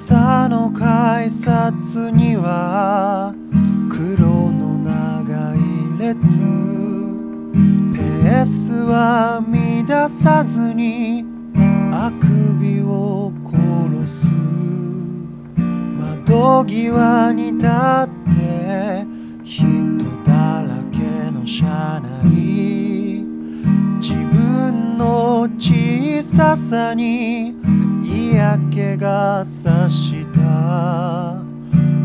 朝の改札には黒の長い列ペースは乱さずにあくびを殺す。窓際に立って人だらけの車内。自分の小ささに嫌気がさした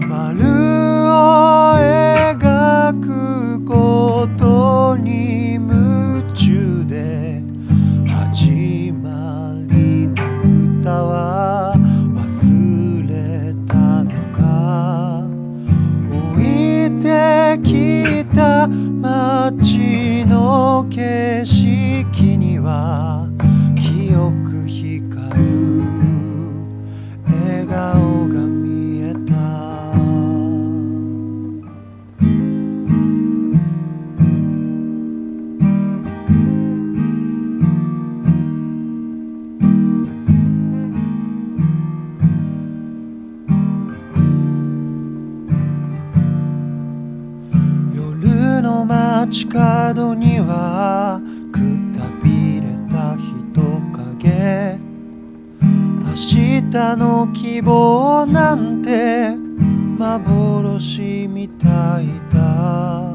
丸を描くことに夢中で始まりの歌は忘れたのか？置いてきた街の景色には記憶街角にはくたびれた人影。明日の希望なんて幻みたいだ。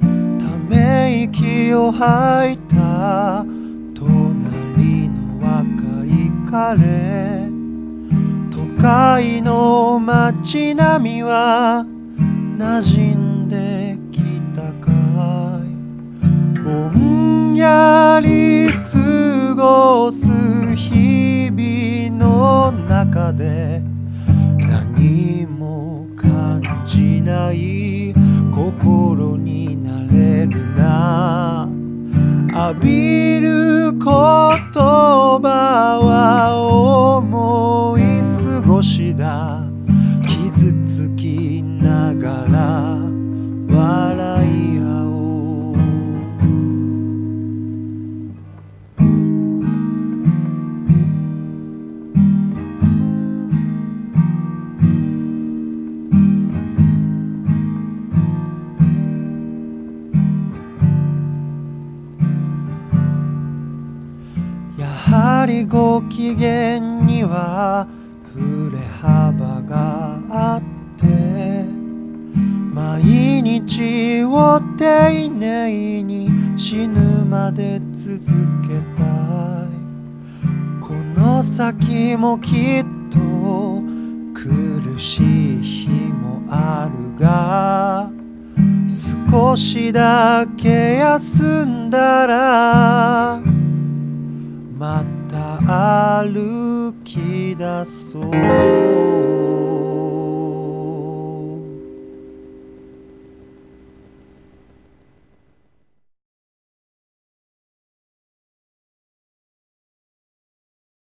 ため息を吐いた。隣の若い彼。都会の街並みは馴染んできたか。ぼんやり過ごす日々の中で何も感じない心になれるな。浴びる言葉は思い過ごしだ。傷つきながらはりご機嫌には振れ幅があって毎日を丁寧に死ぬまで続けたい。この先もきっと苦しい日もあるが少しだけ休んだらまた歩き出そう。